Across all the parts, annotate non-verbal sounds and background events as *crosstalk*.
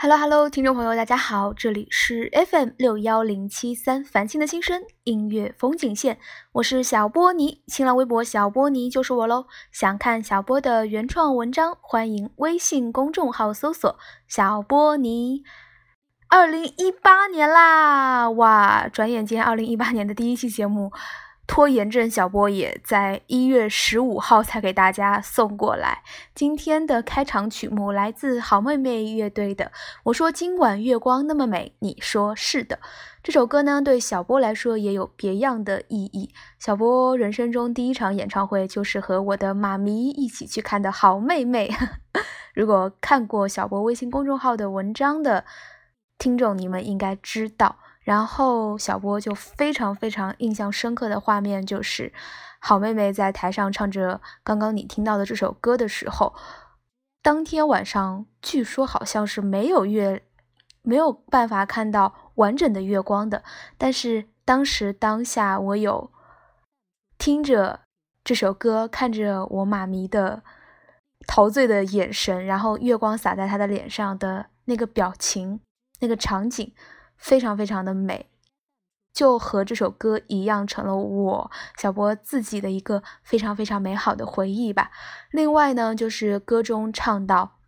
Hello Hello，听众朋友，大家好，这里是 FM 六幺零七三繁星的心声音乐风景线，我是小波尼，新浪微博小波尼就是我喽。想看小波的原创文章，欢迎微信公众号搜索小波尼。二零一八年啦，哇，转眼间二零一八年的第一期节目。拖延症小波也在一月十五号才给大家送过来。今天的开场曲目来自好妹妹乐队的《我说今晚月光那么美》，你说是的。这首歌呢，对小波来说也有别样的意义。小波人生中第一场演唱会就是和我的妈咪一起去看的好妹妹。*laughs* 如果看过小波微信公众号的文章的听众，你们应该知道。然后小波就非常非常印象深刻的画面就是，好妹妹在台上唱着刚刚你听到的这首歌的时候，当天晚上据说好像是没有月，没有办法看到完整的月光的。但是当时当下我有听着这首歌，看着我妈咪的陶醉的眼神，然后月光洒在她的脸上的那个表情，那个场景。非常非常的美，就和这首歌一样，成了我小波自己的一个非常非常美好的回忆吧。另外呢，就是歌中唱到：“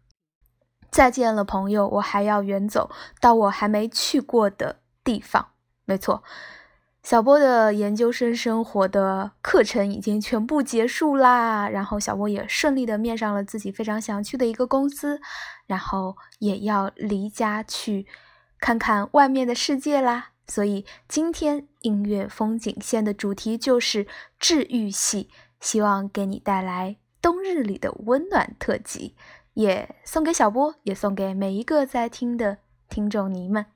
再见了，朋友，我还要远走到我还没去过的地方。”没错，小波的研究生生活的课程已经全部结束啦，然后小波也顺利的面上了自己非常想去的一个公司，然后也要离家去。看看外面的世界啦。所以今天音乐风景线的主题就是治愈系，希望给你带来冬日里的温暖特辑，也送给小波，也送给每一个在听的听众你们。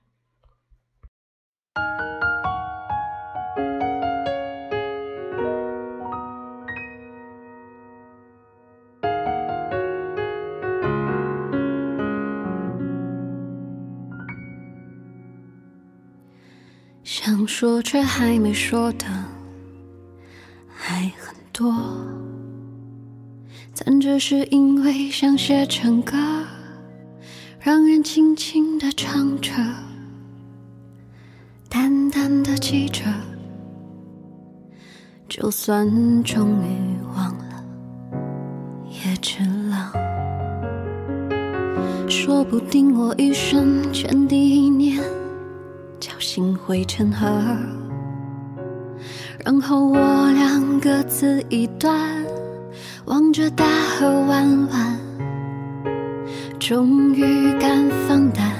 想说却还没说的还很多，但只是因为想写成歌，让人轻轻的唱着，淡淡的记着，就算终于忘了，也值了。说不定我一生前第一年。侥幸汇成河，然后我俩各自一端，望着大河弯弯，终于敢放胆，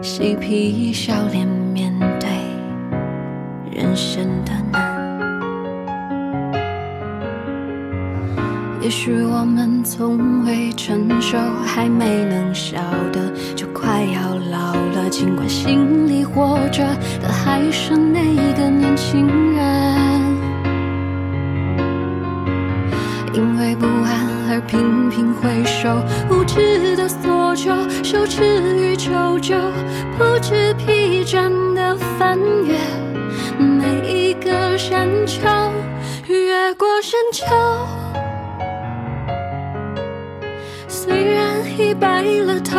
嬉皮笑脸面对人生的难。也许我们从未成熟，还没能晓得，就快要老了。尽管心里活着的还是那个年轻人，因为不安而频频回首，无知的索求，羞耻与求救，不知疲倦的翻越每一个山丘，越过山丘。虽然已白了头，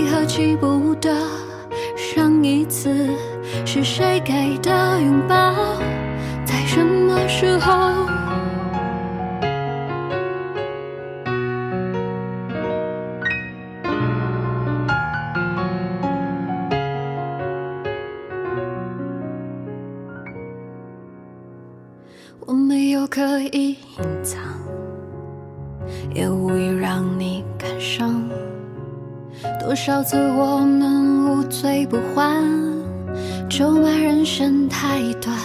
为何记不得上一次是谁给的拥抱，在什么时候？多少次我们无醉不欢，咒骂人生太短，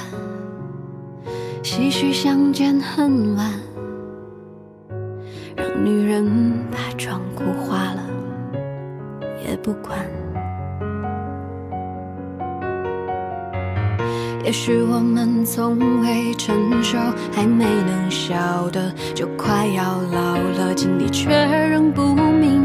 唏嘘相见恨晚，让女人把妆哭花了也不管。也许我们从未成熟，还没能晓得，就快要老了，经历却仍不明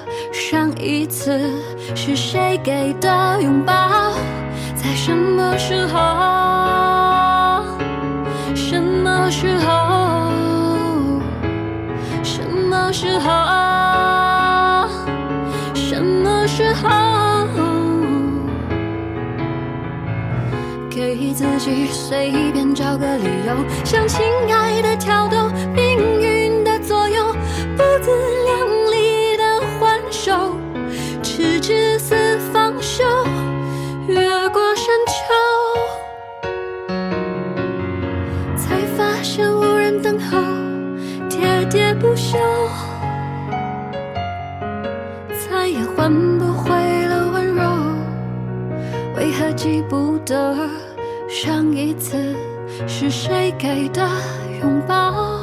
上一次是谁给的拥抱？在什么时候？什么时候？什么时候？什么时候？给自己随便找个理由，向亲爱的挑逗，命笑，再也换不回了温柔。为何记不得上一次是谁给的拥抱？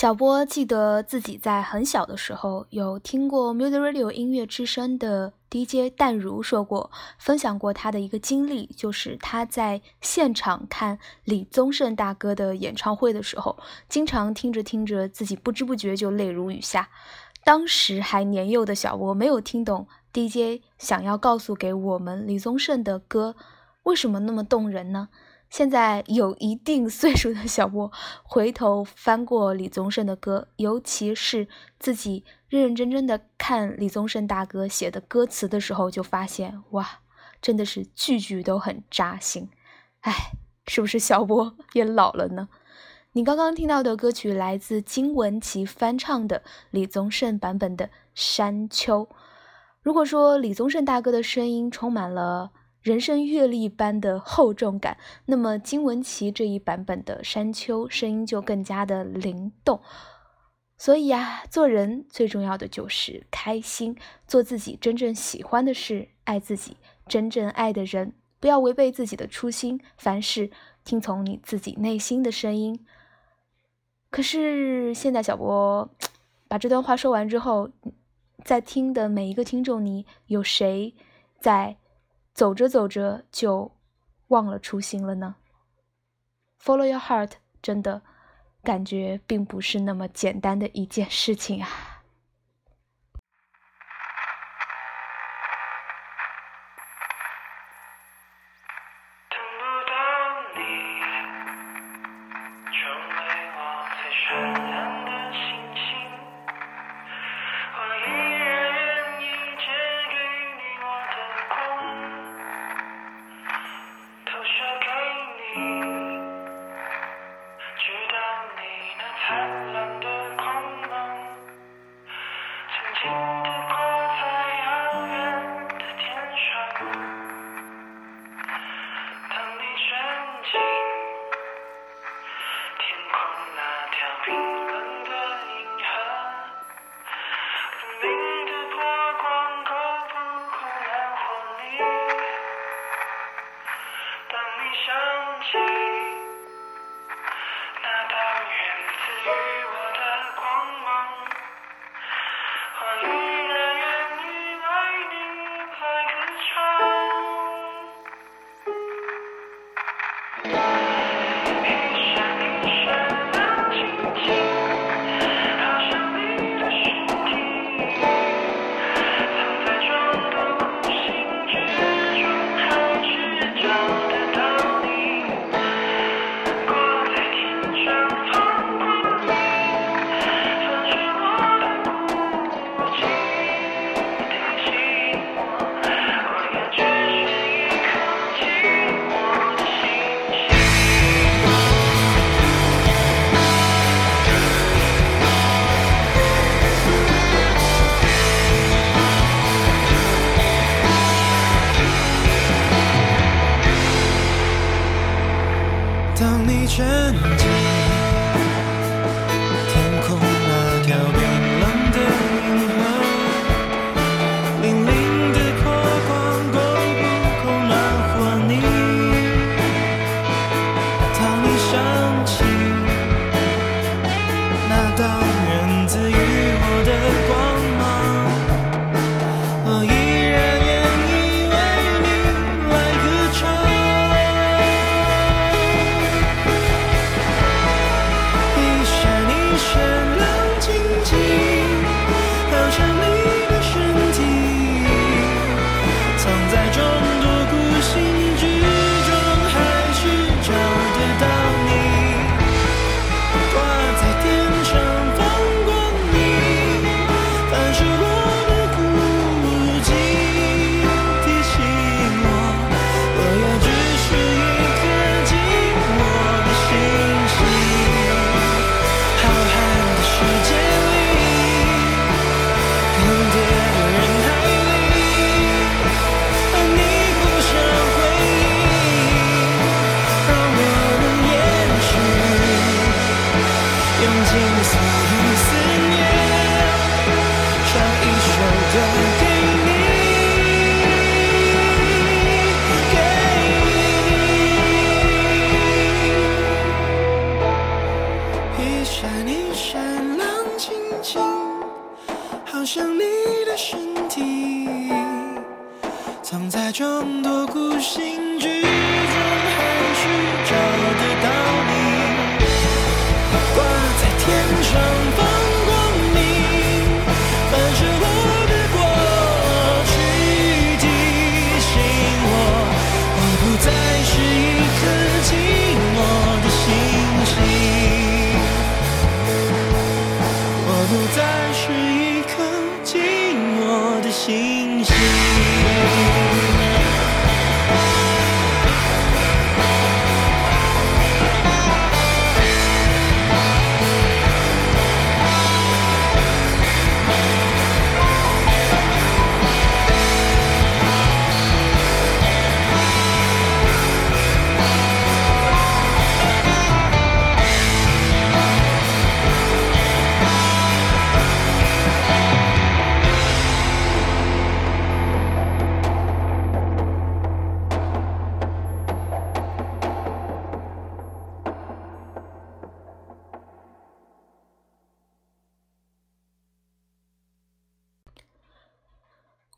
小波记得自己在很小的时候有听过 Music Radio 音乐之声的 DJ 淡如说过，分享过他的一个经历，就是他在现场看李宗盛大哥的演唱会的时候，经常听着听着，自己不知不觉就泪如雨下。当时还年幼的小波没有听懂 DJ 想要告诉给我们李宗盛的歌为什么那么动人呢？现在有一定岁数的小波，回头翻过李宗盛的歌，尤其是自己认认真真的看李宗盛大哥写的歌词的时候，就发现哇，真的是句句都很扎心。哎，是不是小波 *laughs* 也老了呢？你刚刚听到的歌曲来自金玟岐翻唱的李宗盛版本的《山丘》。如果说李宗盛大哥的声音充满了。人生阅历般的厚重感，那么金玟岐这一版本的《山丘》声音就更加的灵动。所以呀，做人最重要的就是开心，做自己真正喜欢的事，爱自己真正爱的人，不要违背自己的初心，凡事听从你自己内心的声音。可是现在小波把这段话说完之后，在听的每一个听众，你有谁在？走着走着就忘了初心了呢。Follow your heart，真的感觉并不是那么简单的一件事情啊。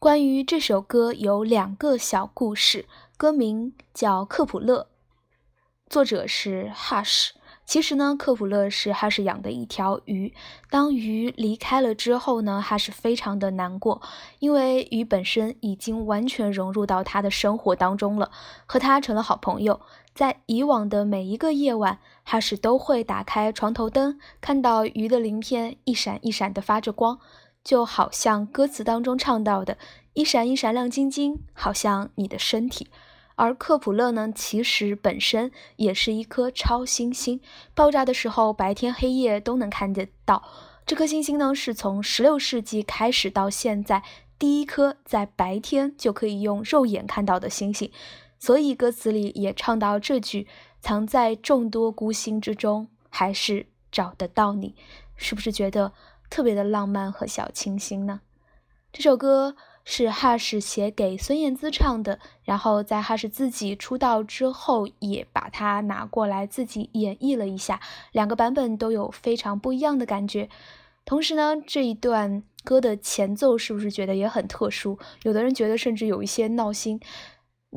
关于这首歌有两个小故事，歌名叫《克普勒》，作者是 Hush。其实呢，克普勒是 Hush 养的一条鱼。当鱼离开了之后呢，Hush 非常的难过，因为鱼本身已经完全融入到他的生活当中了，和他成了好朋友。在以往的每一个夜晚，Hush 都会打开床头灯，看到鱼的鳞片一闪一闪的发着光。就好像歌词当中唱到的，一闪一闪亮晶晶，好像你的身体。而克普勒呢，其实本身也是一颗超新星，爆炸的时候白天黑夜都能看得到。这颗星星呢，是从十六世纪开始到现在第一颗在白天就可以用肉眼看到的星星。所以歌词里也唱到这句：藏在众多孤星之中，还是找得到你。是不是觉得？特别的浪漫和小清新呢。这首歌是 Hush 写给孙燕姿唱的，然后在 Hush 自己出道之后，也把它拿过来自己演绎了一下，两个版本都有非常不一样的感觉。同时呢，这一段歌的前奏是不是觉得也很特殊？有的人觉得甚至有一些闹心。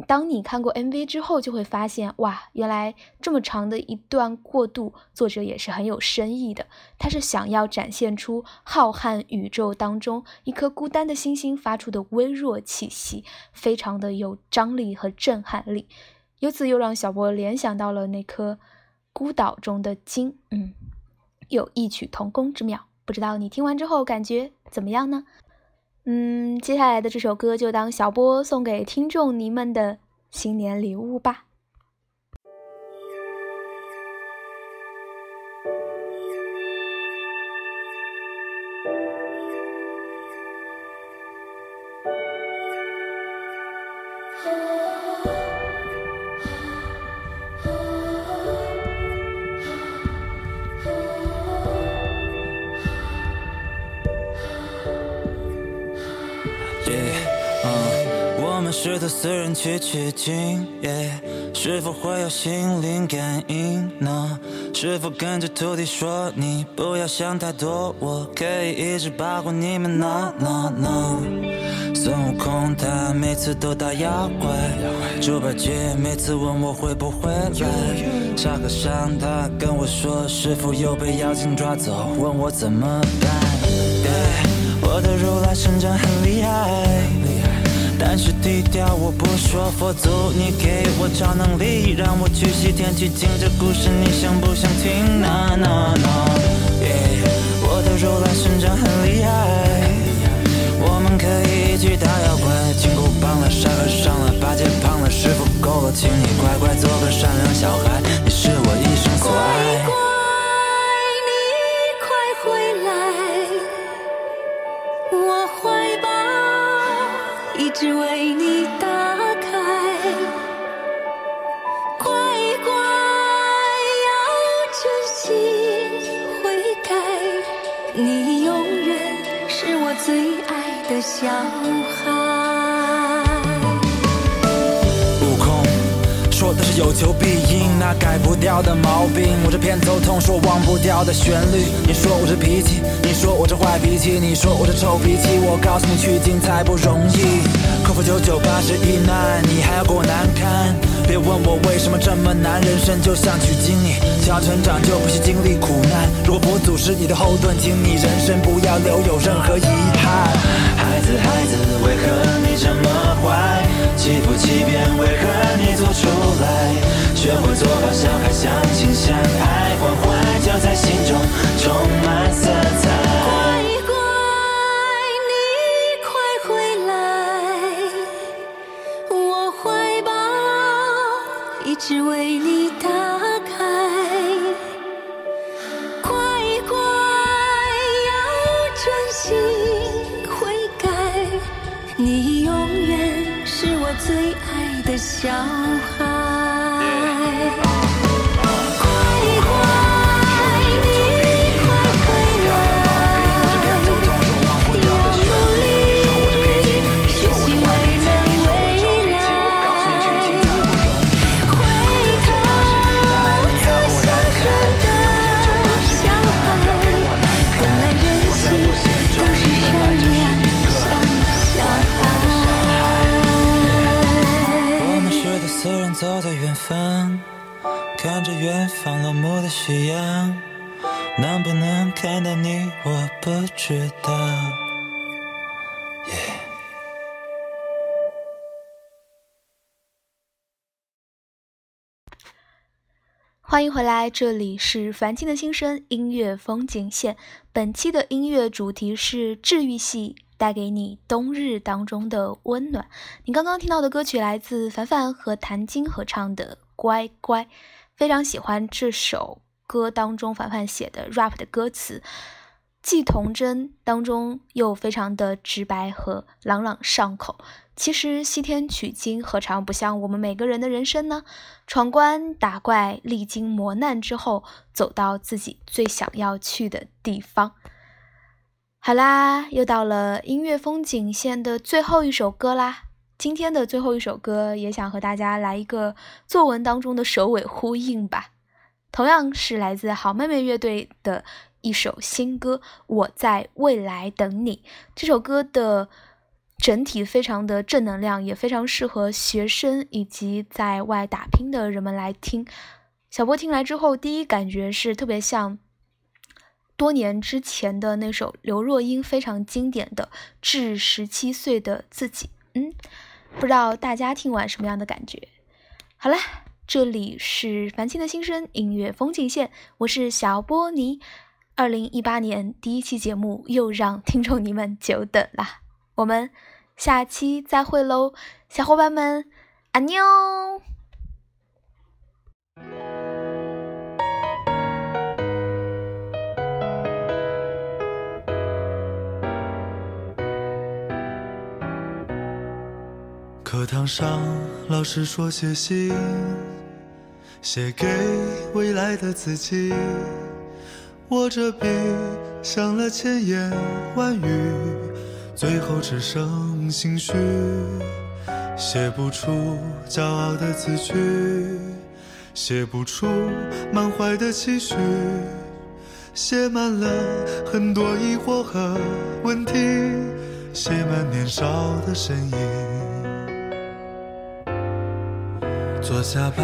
当你看过 MV 之后，就会发现，哇，原来这么长的一段过渡，作者也是很有深意的。他是想要展现出浩瀚宇宙当中一颗孤单的星星发出的微弱气息，非常的有张力和震撼力。由此又让小波联想到了那颗孤岛中的鲸，嗯，有异曲同工之妙。不知道你听完之后感觉怎么样呢？嗯，接下来的这首歌就当小波送给听众您们的新年礼物吧。四人去取经，是否会有心灵感应呢？是否跟着徒弟说你不要想太多，我可以一直保护你们呢呢呢？孙悟空他每次都打妖怪，猪八戒每次问我会不会来，沙和尚他跟我说师傅又被妖精抓走，问我怎么办？我的如来神掌很厉害。但是低调，我不说佛祖，你给我超能力，让我去西天取经。这故事你想不想听？No No No，我的如来神掌很厉害，我们可以一起打妖怪。金箍棒了，沙和尚了，八戒胖了，师傅够了，请你乖乖做个善良小孩，你是我一生所爱。只为你打开，乖乖要真心悔改，你永远是我最爱的小孩。有求必应，那改不掉的毛病。我这偏头痛，说忘不掉的旋律。你说我这脾气，你说我这坏脾气，你说我这臭脾气。我告诉你，取经才不容易，克服九九八十一难，你还要给我难堪。别问我为什么这么难，人生就像取经，你想要成长就必须经历苦难。如果佛祖是你的后盾，请你人生不要留有任何遗憾。孩子，孩子，为何你这么坏？欺负欺骗，为何你走出来？学会做好小孩，相亲相爱，关怀就在心中充满色彩。乖乖，你快回来，我怀抱一直为你打开。乖乖，要专心最爱的小孩。夕阳，能不能看到你，我不知道。欢迎回来，这里是凡青的心声音乐风景线。本期的音乐主题是治愈系，带给你冬日当中的温暖。你刚刚听到的歌曲来自凡凡和谭晶合唱的《乖乖》，非常喜欢这首歌当中凡凡写的 rap 的歌词，既童真当中又非常的直白和朗朗上口。其实西天取经何尝不像我们每个人的人生呢？闯关打怪，历经磨难之后，走到自己最想要去的地方。好啦，又到了音乐风景线的最后一首歌啦。今天的最后一首歌，也想和大家来一个作文当中的首尾呼应吧。同样是来自好妹妹乐队的一首新歌《我在未来等你》。这首歌的整体非常的正能量，也非常适合学生以及在外打拼的人们来听。小波听来之后，第一感觉是特别像多年之前的那首刘若英非常经典的《致十七岁的自己》。嗯，不知道大家听完什么样的感觉？好了，这里是凡青的心声音乐风景线，我是小波尼。二零一八年第一期节目又让听众你们久等啦。我们下期再会喽，小伙伴们，安妞。课堂上，老师说写信，写给未来的自己。握着笔，想了千言万语，最后只剩心虚，写不出骄傲的字句，写不出满怀的期许，写满了很多疑惑和问题，写满年少的身影。坐下吧，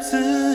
自